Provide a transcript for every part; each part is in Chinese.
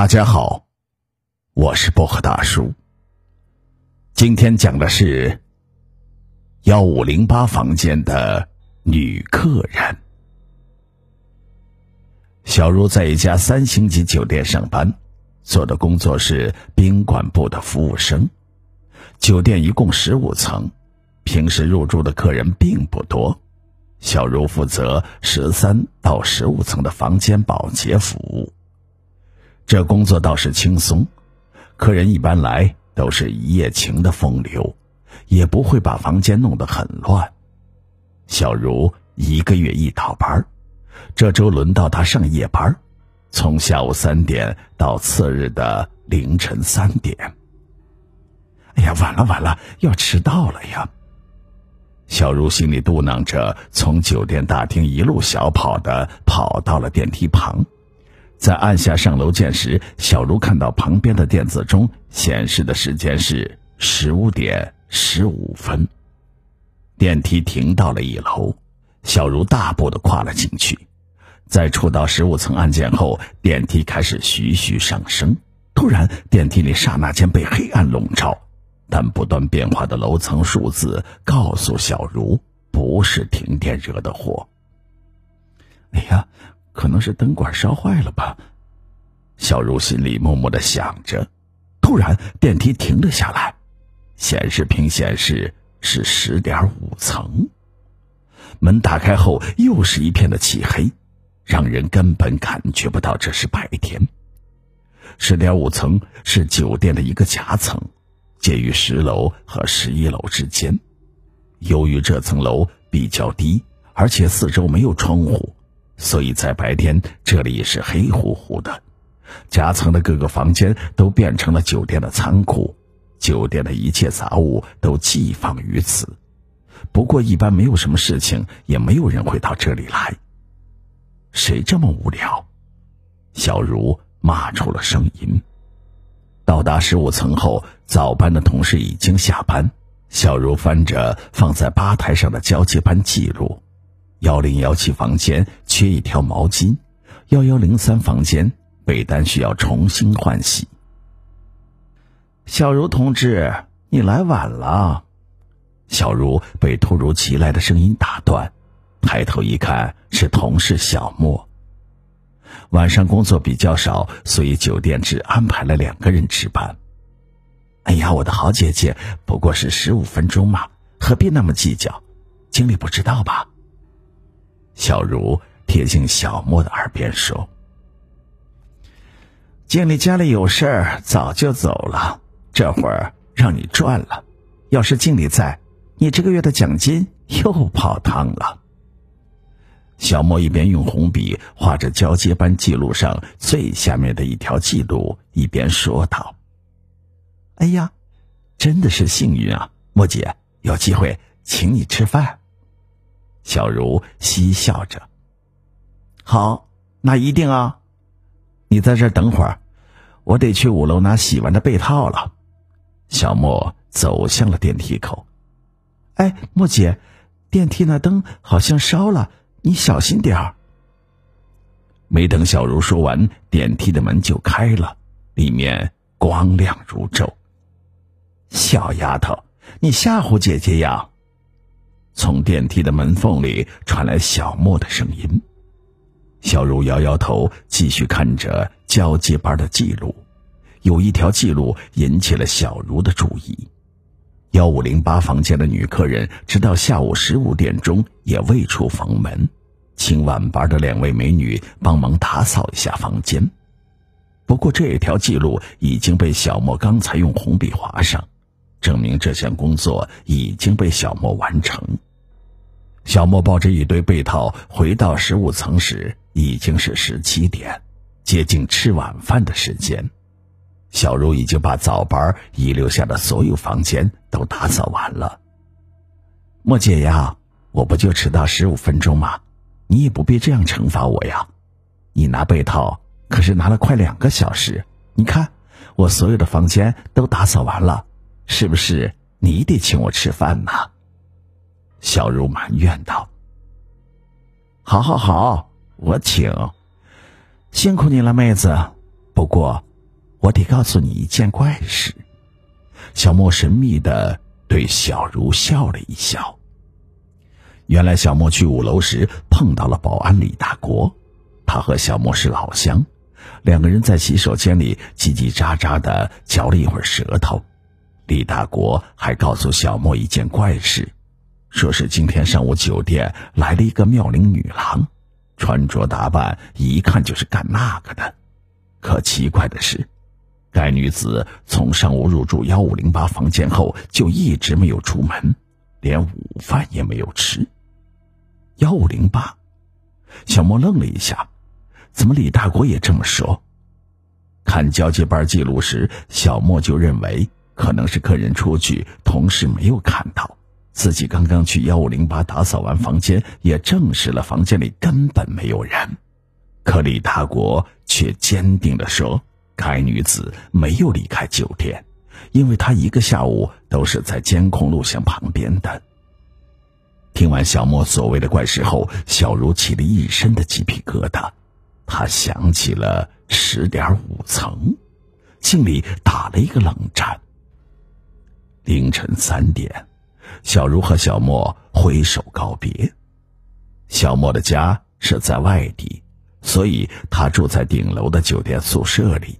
大家好，我是薄荷大叔。今天讲的是幺五零八房间的女客人。小茹在一家三星级酒店上班，做的工作是宾馆部的服务生。酒店一共十五层，平时入住的客人并不多。小茹负责十三到十五层的房间保洁服务。这工作倒是轻松，客人一般来都是一夜情的风流，也不会把房间弄得很乱。小茹一个月一倒班，这周轮到她上夜班，从下午三点到次日的凌晨三点。哎呀，晚了晚了，要迟到了呀！小茹心里嘟囔着，从酒店大厅一路小跑的跑到了电梯旁。在按下上楼键时，小茹看到旁边的电子钟显示的时间是十五点十五分。电梯停到了一楼，小茹大步的跨了进去。在触到十五层按键后，电梯开始徐徐上升。突然，电梯里刹那间被黑暗笼罩，但不断变化的楼层数字告诉小茹，不是停电惹的祸。哎呀！可能是灯管烧坏了吧，小茹心里默默的想着。突然，电梯停了下来，显示屏显示是十点五层。门打开后，又是一片的漆黑，让人根本感觉不到这是白天。十点五层是酒店的一个夹层，介于十楼和十一楼之间。由于这层楼比较低，而且四周没有窗户。所以在白天，这里是黑乎乎的，夹层的各个房间都变成了酒店的仓库，酒店的一切杂物都寄放于此。不过一般没有什么事情，也没有人会到这里来。谁这么无聊？小茹骂出了声音。到达十五层后，早班的同事已经下班。小茹翻着放在吧台上的交接班记录。幺零幺七房间缺一条毛巾，幺幺零三房间被单需要重新换洗。小茹同志，你来晚了。小茹被突如其来的声音打断，抬头一看是同事小莫。晚上工作比较少，所以酒店只安排了两个人值班。哎呀，我的好姐姐，不过是十五分钟嘛，何必那么计较？经理不知道吧？小茹贴近小莫的耳边说：“经理家里有事儿，早就走了。这会儿让你赚了，要是经理在，你这个月的奖金又泡汤了。”小莫一边用红笔画着交接班记录上最下面的一条记录，一边说道：“哎呀，真的是幸运啊，莫姐，有机会请你吃饭。”小茹嬉笑着：“好，那一定啊！你在这等会儿，我得去五楼拿洗完的被套了。”小莫走向了电梯口。“哎，莫姐，电梯那灯好像烧了，你小心点儿。”没等小茹说完，电梯的门就开了，里面光亮如昼。小丫头，你吓唬姐姐呀？从电梯的门缝里传来小莫的声音，小茹摇摇头，继续看着交接班的记录。有一条记录引起了小茹的注意：幺五零八房间的女客人直到下午十五点钟也未出房门，请晚班的两位美女帮忙打扫一下房间。不过这条记录已经被小莫刚才用红笔划上，证明这项工作已经被小莫完成。小莫抱着一堆被套回到十五层时，已经是十七点，接近吃晚饭的时间。小茹已经把早班遗留下的所有房间都打扫完了。莫姐呀，我不就迟到十五分钟吗？你也不必这样惩罚我呀。你拿被套可是拿了快两个小时，你看我所有的房间都打扫完了，是不是你得请我吃饭呢？小茹埋怨道：“好好好，我请。辛苦你了，妹子。不过我得告诉你一件怪事。”小莫神秘的对小茹笑了一笑。原来小莫去五楼时碰到了保安李大国，他和小莫是老乡，两个人在洗手间里叽叽喳喳的嚼了一会儿舌头。李大国还告诉小莫一件怪事，说是今天上午酒店来了一个妙龄女郎，穿着打扮一看就是干那个的。可奇怪的是，该女子从上午入住幺五零八房间后就一直没有出门，连午饭也没有吃。幺五零八，小莫愣了一下，怎么李大国也这么说？看交接班记录时，小莫就认为。可能是客人出去，同事没有看到。自己刚刚去幺五零八打扫完房间，也证实了房间里根本没有人。可李大国却坚定地说，该女子没有离开酒店，因为她一个下午都是在监控录像旁边的。听完小莫所谓的怪事后，小茹起了一身的鸡皮疙瘩。她想起了十点五层，心里打了一个冷战。凌晨三点，小茹和小莫挥手告别。小莫的家是在外地，所以他住在顶楼的酒店宿舍里。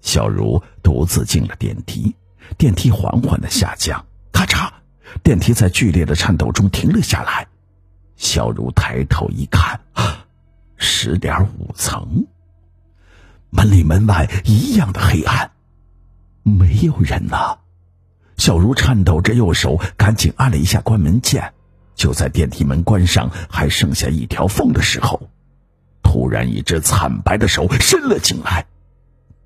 小茹独自进了电梯，电梯缓缓的下降，咔嚓，电梯在剧烈的颤抖中停了下来。小茹抬头一看，十点五层，门里门外一样的黑暗，没有人呐。小茹颤抖着右手，赶紧按了一下关门键。就在电梯门关上，还剩下一条缝的时候，突然一只惨白的手伸了进来，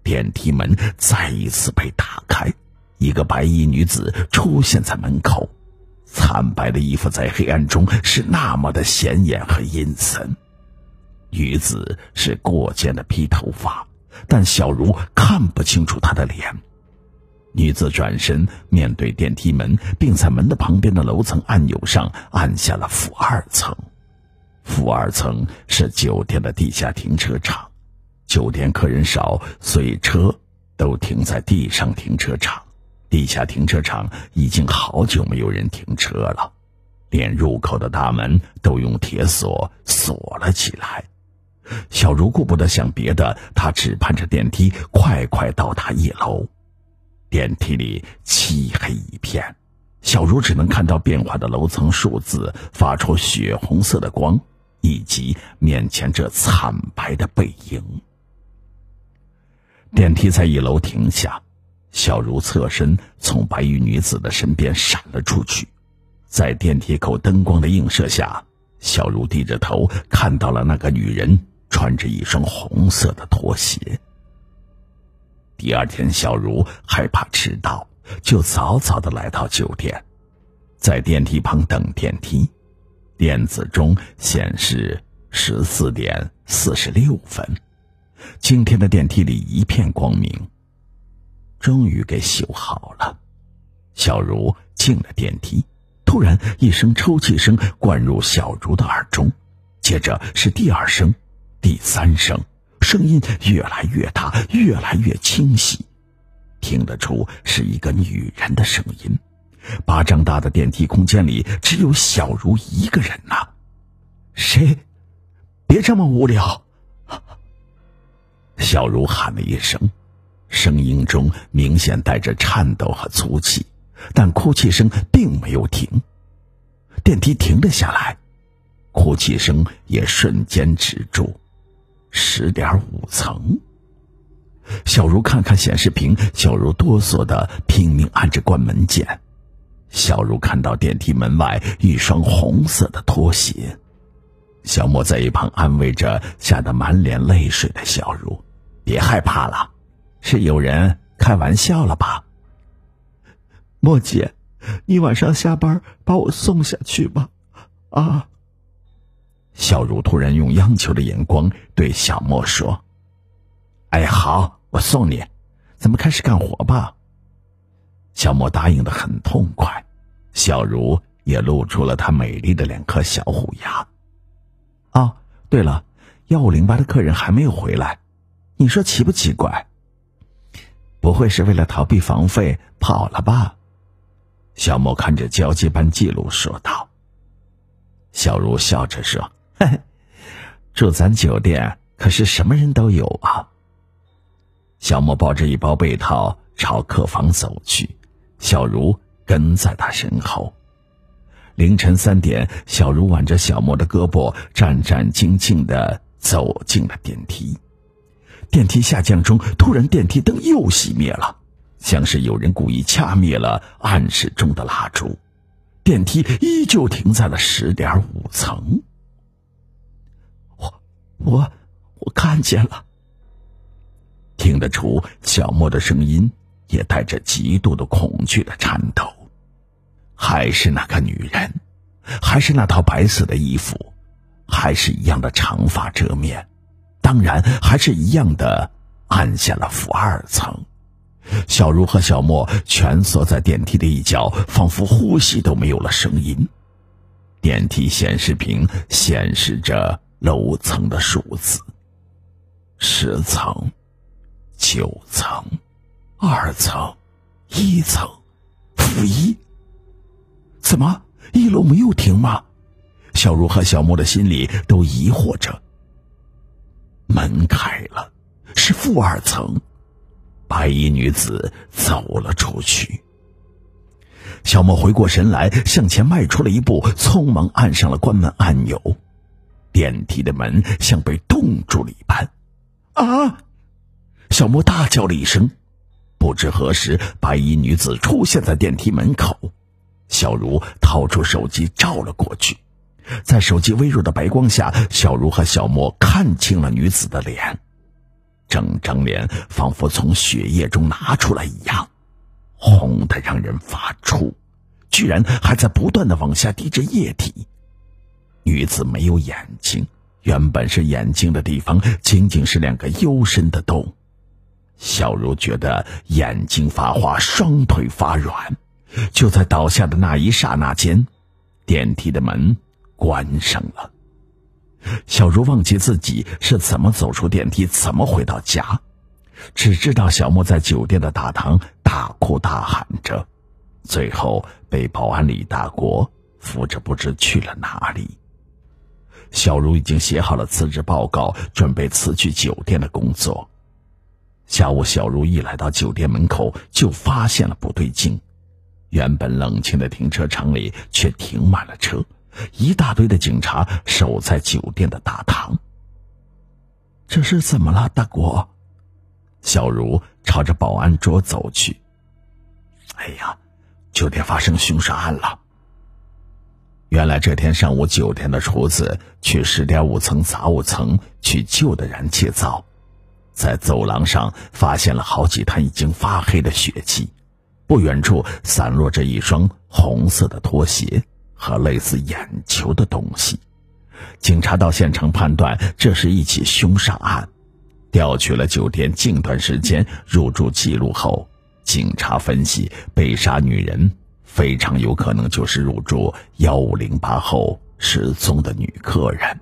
电梯门再一次被打开，一个白衣女子出现在门口。惨白的衣服在黑暗中是那么的显眼和阴森。女子是过肩的披头发，但小茹看不清楚她的脸。女子转身面对电梯门，并在门的旁边的楼层按钮上按下了负二层。负二层是酒店的地下停车场，酒店客人少，所以车都停在地上停车场。地下停车场已经好久没有人停车了，连入口的大门都用铁锁锁了起来。小茹顾不得想别的，她只盼着电梯快快到达一楼。电梯里漆黑一片，小茹只能看到变化的楼层数字发出血红色的光，以及面前这惨白的背影。电梯在一楼停下，小茹侧身从白衣女子的身边闪了出去，在电梯口灯光的映射下，小茹低着头看到了那个女人穿着一双红色的拖鞋。第二天，小茹害怕迟到，就早早的来到酒店，在电梯旁等电梯。电子钟显示十四点四十六分。今天的电梯里一片光明，终于给修好了。小茹进了电梯，突然一声抽泣声灌入小茹的耳中，接着是第二声，第三声。声音越来越大，越来越清晰，听得出是一个女人的声音。巴掌大的电梯空间里只有小茹一个人呐。谁？别这么无聊！小茹喊了一声，声音中明显带着颤抖和粗气，但哭泣声并没有停。电梯停了下来，哭泣声也瞬间止住。十点五层。小茹看看显示屏，小茹哆嗦的拼命按着关门键。小茹看到电梯门外一双红色的拖鞋。小莫在一旁安慰着吓得满脸泪水的小茹：“别害怕了，是有人开玩笑了吧？”莫姐，你晚上下班把我送下去吧，啊。小茹突然用央求的眼光对小莫说：“哎，好，我送你。咱们开始干活吧。”小莫答应的很痛快，小茹也露出了她美丽的两颗小虎牙。啊，对了，幺五零八的客人还没有回来，你说奇不奇怪？不会是为了逃避房费跑了吧？小莫看着交接班记录说道。小茹笑着说：“嘿嘿，住咱酒店可是什么人都有啊。”小莫抱着一包被套朝客房走去，小茹跟在他身后。凌晨三点，小茹挽着小莫的胳膊，战战兢兢的走进了电梯。电梯下降中，突然电梯灯又熄灭了，像是有人故意掐灭了暗室中的蜡烛。电梯依旧停在了十点五层。我我看见了，听得出小莫的声音也带着极度的恐惧的颤抖。还是那个女人，还是那套白色的衣服，还是一样的长发遮面，当然还是一样的按下了负二层。小茹和小莫蜷缩在电梯的一角，仿佛呼吸都没有了声音。电梯显示屏显示着楼层的数字：十层、九层、二层、一层、负一。怎么一楼没有停吗？小茹和小莫的心里都疑惑着。门开了，是负二层，白衣女子走了出去。小莫回过神来，向前迈出了一步，匆忙按上了关门按钮。电梯的门像被冻住了一般。啊！小莫大叫了一声。不知何时，白衣女子出现在电梯门口。小茹掏出手机照了过去，在手机微弱的白光下，小茹和小莫看清了女子的脸，整张脸仿佛从血液中拿出来一样，红的让人发怵，居然还在不断的往下滴着液体。女子没有眼睛，原本是眼睛的地方仅仅是两个幽深的洞。小茹觉得眼睛发花，双腿发软。就在倒下的那一刹那间，电梯的门关上了。小茹忘记自己是怎么走出电梯，怎么回到家，只知道小莫在酒店的大堂大哭大喊着，最后被保安李大国扶着不知去了哪里。小茹已经写好了辞职报告，准备辞去酒店的工作。下午，小茹一来到酒店门口，就发现了不对劲。原本冷清的停车场里却停满了车，一大堆的警察守在酒店的大堂。这是怎么了，大国？小茹朝着保安桌走去。哎呀，酒店发生凶杀案了。原来这天上午，酒店的厨子去十点五层杂物层去旧的燃气灶，在走廊上发现了好几滩已经发黑的血迹。不远处散落着一双红色的拖鞋和类似眼球的东西。警察到现场判断这是一起凶杀案，调取了酒店近段时间入住记录后，警察分析被杀女人非常有可能就是入住幺五零八后失踪的女客人。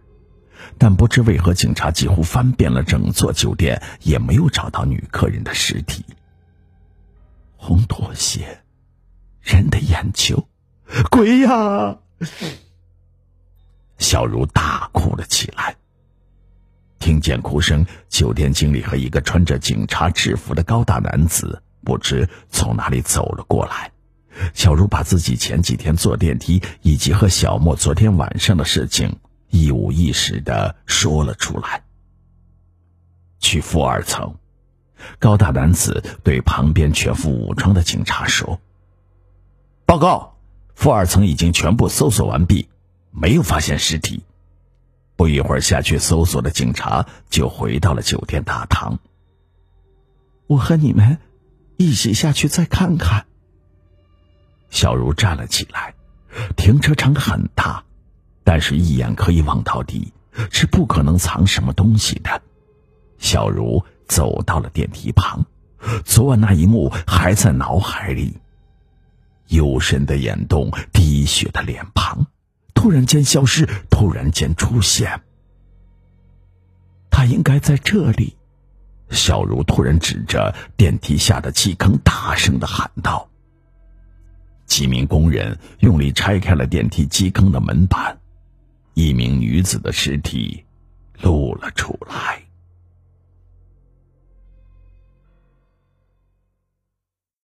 但不知为何，警察几乎翻遍了整座酒店，也没有找到女客人的尸体。红拖鞋，人的眼球，鬼呀！小茹大哭了起来。听见哭声，酒店经理和一个穿着警察制服的高大男子不知从哪里走了过来。小茹把自己前几天坐电梯以及和小莫昨天晚上的事情一五一十的说了出来。去负二层。高大男子对旁边全副武装的警察说：“报告，负二层已经全部搜索完毕，没有发现尸体。”不一会儿，下去搜索的警察就回到了酒店大堂。我和你们一起下去再看看。小茹站了起来。停车场很大，但是一眼可以望到底，是不可能藏什么东西的。小茹。走到了电梯旁，昨晚那一幕还在脑海里。幽深的眼洞，滴血的脸庞，突然间消失，突然间出现。他应该在这里。小茹突然指着电梯下的气坑，大声的喊道：“几名工人用力拆开了电梯机坑的门板，一名女子的尸体露了出来。”